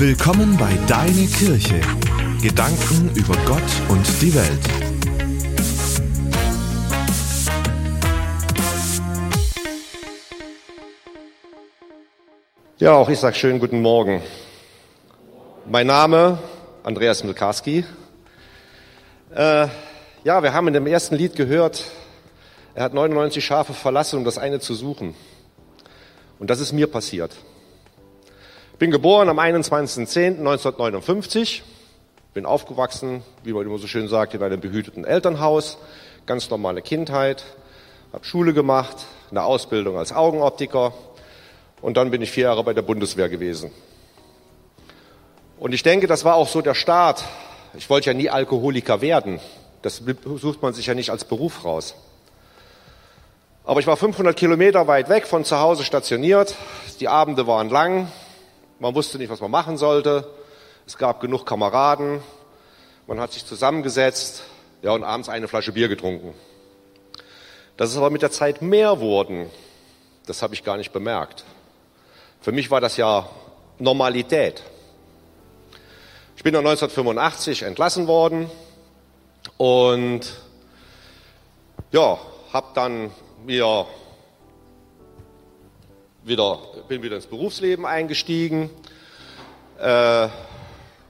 Willkommen bei Deine Kirche. Gedanken über Gott und die Welt. Ja, auch ich sage schönen guten Morgen. Mein Name Andreas Milkarski. Äh, ja, wir haben in dem ersten Lied gehört, er hat 99 Schafe verlassen, um das eine zu suchen. Und das ist mir passiert. Bin geboren am 21.10.1959, bin aufgewachsen, wie man immer so schön sagt, in einem behüteten Elternhaus, ganz normale Kindheit, habe Schule gemacht, eine Ausbildung als Augenoptiker und dann bin ich vier Jahre bei der Bundeswehr gewesen. Und ich denke, das war auch so der Start. Ich wollte ja nie Alkoholiker werden. Das sucht man sich ja nicht als Beruf raus. Aber ich war 500 Kilometer weit weg von zu Hause stationiert. Die Abende waren lang. Man wusste nicht, was man machen sollte. Es gab genug Kameraden. Man hat sich zusammengesetzt. Ja, und abends eine Flasche Bier getrunken. Dass es aber mit der Zeit mehr wurden, das habe ich gar nicht bemerkt. Für mich war das ja Normalität. Ich bin 1985 entlassen worden und ja, habe dann mir wieder, bin wieder ins Berufsleben eingestiegen. Äh,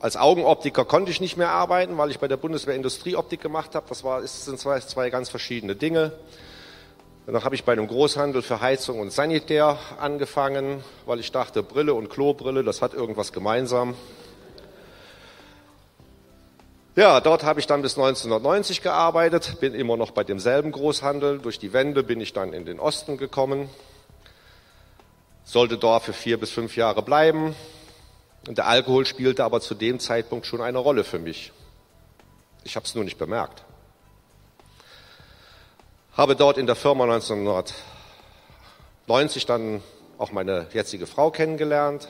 als Augenoptiker konnte ich nicht mehr arbeiten, weil ich bei der Bundeswehr Industrieoptik gemacht habe. Das, war, das sind zwei, zwei ganz verschiedene Dinge. Danach habe ich bei einem Großhandel für Heizung und Sanitär angefangen, weil ich dachte, Brille und Klobrille, das hat irgendwas gemeinsam. Ja, dort habe ich dann bis 1990 gearbeitet, bin immer noch bei demselben Großhandel. Durch die Wende bin ich dann in den Osten gekommen, sollte dort für vier bis fünf Jahre bleiben. Und der Alkohol spielte aber zu dem Zeitpunkt schon eine Rolle für mich. Ich habe es nur nicht bemerkt. Habe dort in der Firma 1990 dann auch meine jetzige Frau kennengelernt.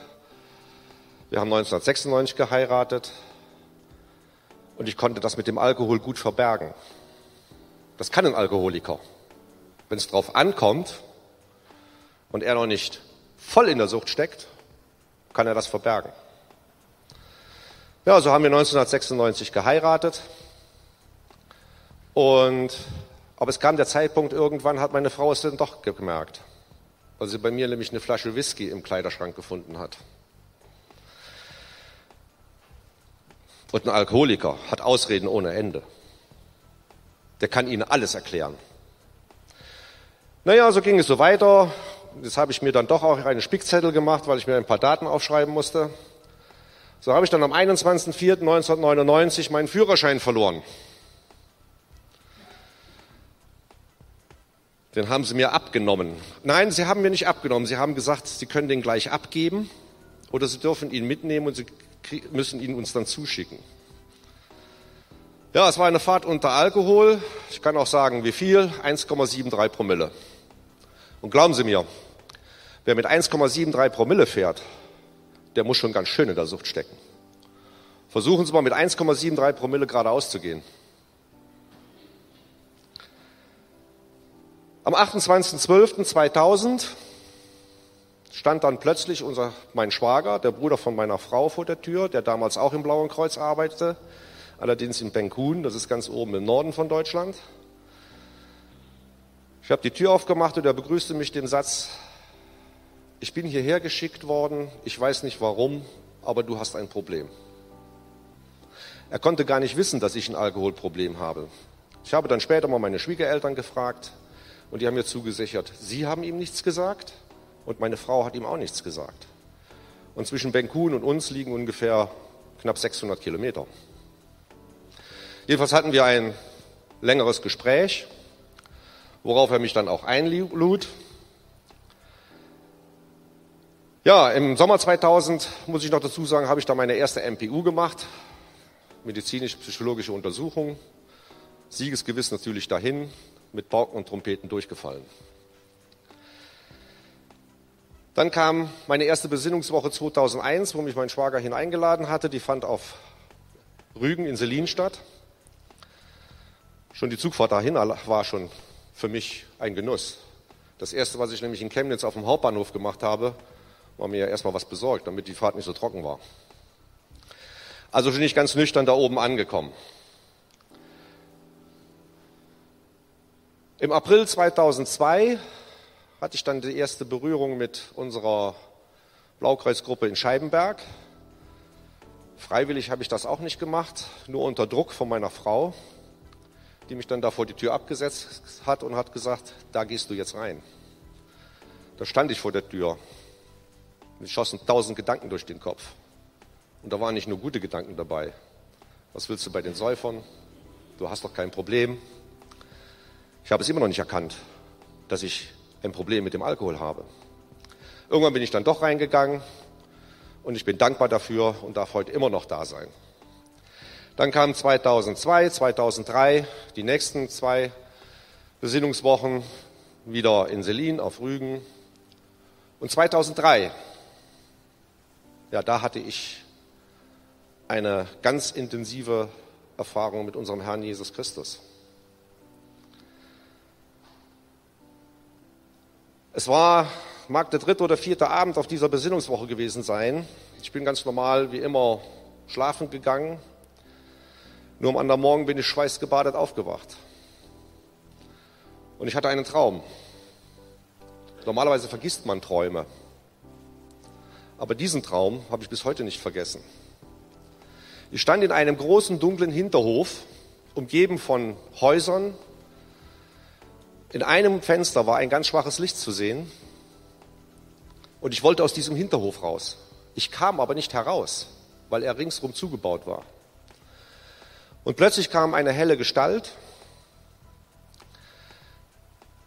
Wir haben 1996 geheiratet und ich konnte das mit dem Alkohol gut verbergen. Das kann ein Alkoholiker. Wenn es drauf ankommt und er noch nicht voll in der Sucht steckt, kann er das verbergen. Ja, so haben wir 1996 geheiratet und aber es kam der Zeitpunkt, irgendwann hat meine Frau es dann doch gemerkt, weil sie bei mir nämlich eine Flasche Whisky im Kleiderschrank gefunden hat. Und ein Alkoholiker hat Ausreden ohne Ende. Der kann Ihnen alles erklären. Naja, so ging es so weiter. Jetzt habe ich mir dann doch auch einen Spickzettel gemacht, weil ich mir ein paar Daten aufschreiben musste. So habe ich dann am 21.04.1999 meinen Führerschein verloren. Den haben sie mir abgenommen. Nein, sie haben mir nicht abgenommen. Sie haben gesagt, sie können den gleich abgeben oder sie dürfen ihn mitnehmen und sie müssen ihn uns dann zuschicken. Ja, es war eine Fahrt unter Alkohol. Ich kann auch sagen, wie viel? 1,73 Promille. Und glauben Sie mir, wer mit 1,73 Promille fährt, der muss schon ganz schön in der Sucht stecken. Versuchen Sie mal mit 1,73 Promille geradeaus zu gehen. Am 28.12.2000 stand dann plötzlich unser, mein Schwager, der Bruder von meiner Frau, vor der Tür, der damals auch im Blauen Kreuz arbeitete, allerdings in Benkun, das ist ganz oben im Norden von Deutschland. Ich habe die Tür aufgemacht und er begrüßte mich den Satz, ich bin hierher geschickt worden, ich weiß nicht warum, aber du hast ein Problem. Er konnte gar nicht wissen, dass ich ein Alkoholproblem habe. Ich habe dann später mal meine Schwiegereltern gefragt und die haben mir zugesichert, sie haben ihm nichts gesagt, und meine Frau hat ihm auch nichts gesagt. Und zwischen Benkun und uns liegen ungefähr knapp 600 Kilometer. Jedenfalls hatten wir ein längeres Gespräch, worauf er mich dann auch einlud. Ja, im Sommer 2000, muss ich noch dazu sagen, habe ich da meine erste MPU gemacht, medizinisch-psychologische Untersuchung. Siegesgewiss natürlich dahin, mit Pauken und Trompeten durchgefallen. Dann kam meine erste Besinnungswoche 2001, wo mich mein Schwager hineingeladen hatte. Die fand auf Rügen in Selin statt. Schon die Zugfahrt dahin war schon für mich ein Genuss. Das erste, was ich nämlich in Chemnitz auf dem Hauptbahnhof gemacht habe, war mir erstmal was besorgt, damit die Fahrt nicht so trocken war. Also schon nicht ganz nüchtern da oben angekommen. Im April 2002 hatte ich dann die erste Berührung mit unserer Blaukreuzgruppe in Scheibenberg. Freiwillig habe ich das auch nicht gemacht, nur unter Druck von meiner Frau, die mich dann da vor die Tür abgesetzt hat und hat gesagt, da gehst du jetzt rein. Da stand ich vor der Tür. Mir schossen tausend Gedanken durch den Kopf. Und da waren nicht nur gute Gedanken dabei. Was willst du bei den Säufern? Du hast doch kein Problem. Ich habe es immer noch nicht erkannt, dass ich ein Problem mit dem Alkohol habe. Irgendwann bin ich dann doch reingegangen und ich bin dankbar dafür und darf heute immer noch da sein. Dann kamen 2002, 2003 die nächsten zwei Besinnungswochen wieder in Selin auf Rügen. Und 2003, ja, da hatte ich eine ganz intensive Erfahrung mit unserem Herrn Jesus Christus. Es war, mag der dritte oder vierte Abend auf dieser Besinnungswoche gewesen sein. Ich bin ganz normal wie immer schlafen gegangen. Nur am anderen Morgen bin ich schweißgebadet aufgewacht. Und ich hatte einen Traum. Normalerweise vergisst man Träume. Aber diesen Traum habe ich bis heute nicht vergessen. Ich stand in einem großen dunklen Hinterhof, umgeben von Häusern, in einem Fenster war ein ganz schwaches Licht zu sehen und ich wollte aus diesem Hinterhof raus. Ich kam aber nicht heraus, weil er ringsrum zugebaut war. Und plötzlich kam eine helle Gestalt,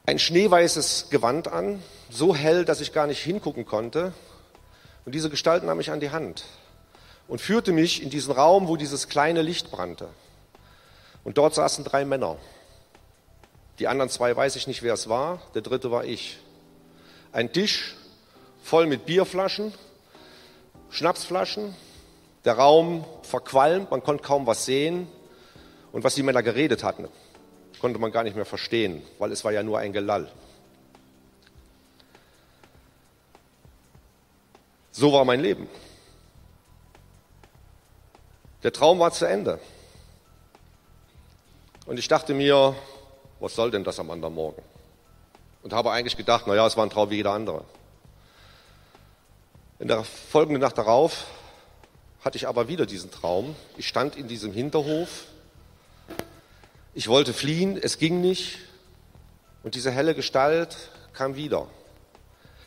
ein schneeweißes Gewand an, so hell, dass ich gar nicht hingucken konnte. Und diese Gestalt nahm mich an die Hand und führte mich in diesen Raum, wo dieses kleine Licht brannte. Und dort saßen drei Männer. Die anderen zwei weiß ich nicht, wer es war. Der dritte war ich. Ein Tisch voll mit Bierflaschen, Schnapsflaschen. Der Raum verqualmt, man konnte kaum was sehen. Und was die Männer geredet hatten, konnte man gar nicht mehr verstehen, weil es war ja nur ein Gelall. So war mein Leben. Der Traum war zu Ende. Und ich dachte mir, was soll denn das am anderen Morgen? Und habe eigentlich gedacht, naja, es war ein Traum wie jeder andere. In der folgenden Nacht darauf hatte ich aber wieder diesen Traum. Ich stand in diesem Hinterhof. Ich wollte fliehen, es ging nicht. Und diese helle Gestalt kam wieder.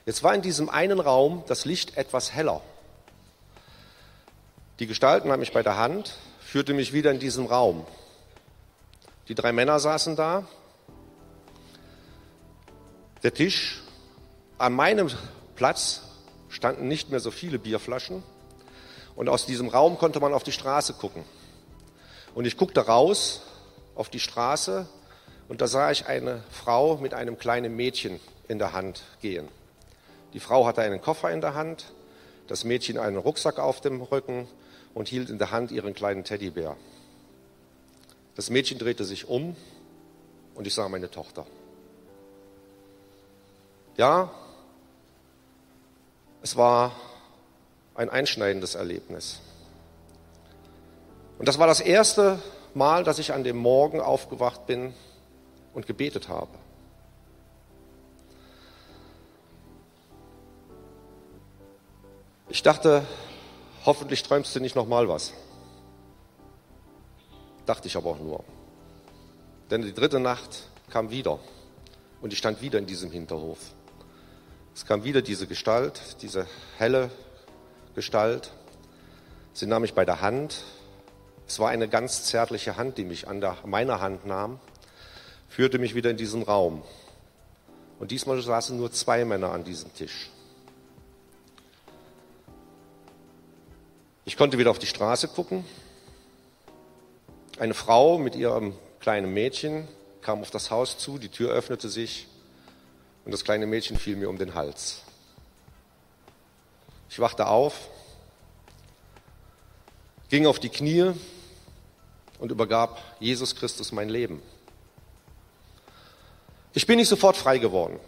Jetzt war in diesem einen Raum das Licht etwas heller. Die Gestalt nahm mich bei der Hand, führte mich wieder in diesen Raum. Die drei Männer saßen da der Tisch. An meinem Platz standen nicht mehr so viele Bierflaschen. Und aus diesem Raum konnte man auf die Straße gucken. Und ich guckte raus auf die Straße und da sah ich eine Frau mit einem kleinen Mädchen in der Hand gehen. Die Frau hatte einen Koffer in der Hand, das Mädchen einen Rucksack auf dem Rücken und hielt in der Hand ihren kleinen Teddybär. Das Mädchen drehte sich um und ich sah meine Tochter. Ja, es war ein einschneidendes Erlebnis. Und das war das erste Mal, dass ich an dem Morgen aufgewacht bin und gebetet habe. Ich dachte, hoffentlich träumst du nicht nochmal was. Dachte ich aber auch nur. Denn die dritte Nacht kam wieder und ich stand wieder in diesem Hinterhof. Es kam wieder diese Gestalt, diese helle Gestalt. Sie nahm mich bei der Hand. Es war eine ganz zärtliche Hand, die mich an der, meiner Hand nahm, führte mich wieder in diesen Raum. Und diesmal saßen nur zwei Männer an diesem Tisch. Ich konnte wieder auf die Straße gucken. Eine Frau mit ihrem kleinen Mädchen kam auf das Haus zu, die Tür öffnete sich und das kleine Mädchen fiel mir um den Hals. Ich wachte auf, ging auf die Knie und übergab Jesus Christus mein Leben. Ich bin nicht sofort frei geworden.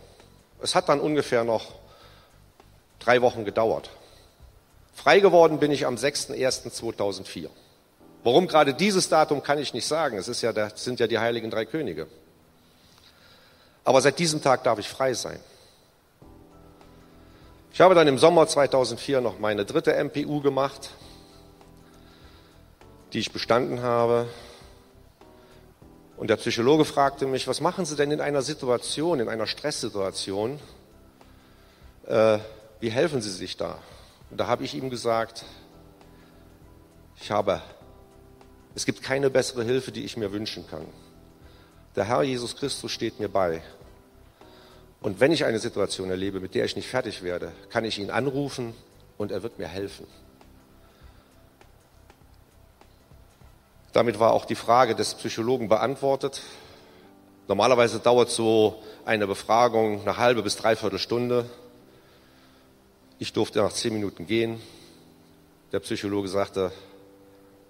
Es hat dann ungefähr noch drei Wochen gedauert. Frei geworden bin ich am 6.1.2004. Warum gerade dieses Datum kann ich nicht sagen. Es ist ja, das sind ja die heiligen drei Könige. Aber seit diesem Tag darf ich frei sein. Ich habe dann im Sommer 2004 noch meine dritte MPU gemacht, die ich bestanden habe. Und der Psychologe fragte mich, was machen Sie denn in einer Situation, in einer Stresssituation? Äh, wie helfen Sie sich da? Und da habe ich ihm gesagt, ich habe, es gibt keine bessere Hilfe, die ich mir wünschen kann. Der Herr Jesus Christus steht mir bei. Und wenn ich eine Situation erlebe, mit der ich nicht fertig werde, kann ich ihn anrufen und er wird mir helfen. Damit war auch die Frage des Psychologen beantwortet. Normalerweise dauert so eine Befragung eine halbe bis dreiviertel Stunde. Ich durfte nach zehn Minuten gehen. Der Psychologe sagte,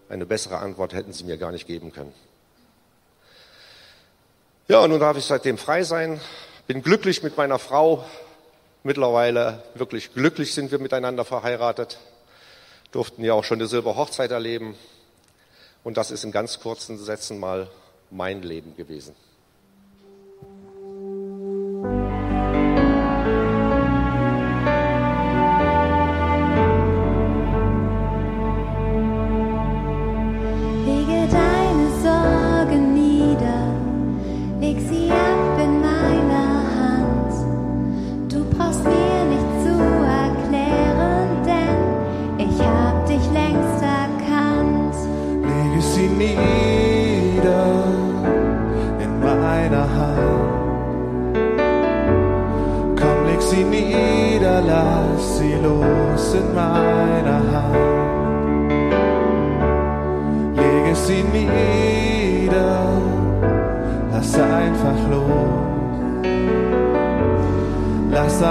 eine bessere Antwort hätten Sie mir gar nicht geben können. Ja, und nun darf ich seitdem frei sein, bin glücklich mit meiner Frau. Mittlerweile wirklich glücklich sind wir miteinander verheiratet, durften ja auch schon die Silberhochzeit erleben. Und das ist in ganz kurzen Sätzen mal mein Leben gewesen.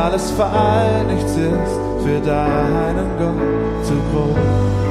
Alles fallen, nichts ist für deinen Gott zu groß.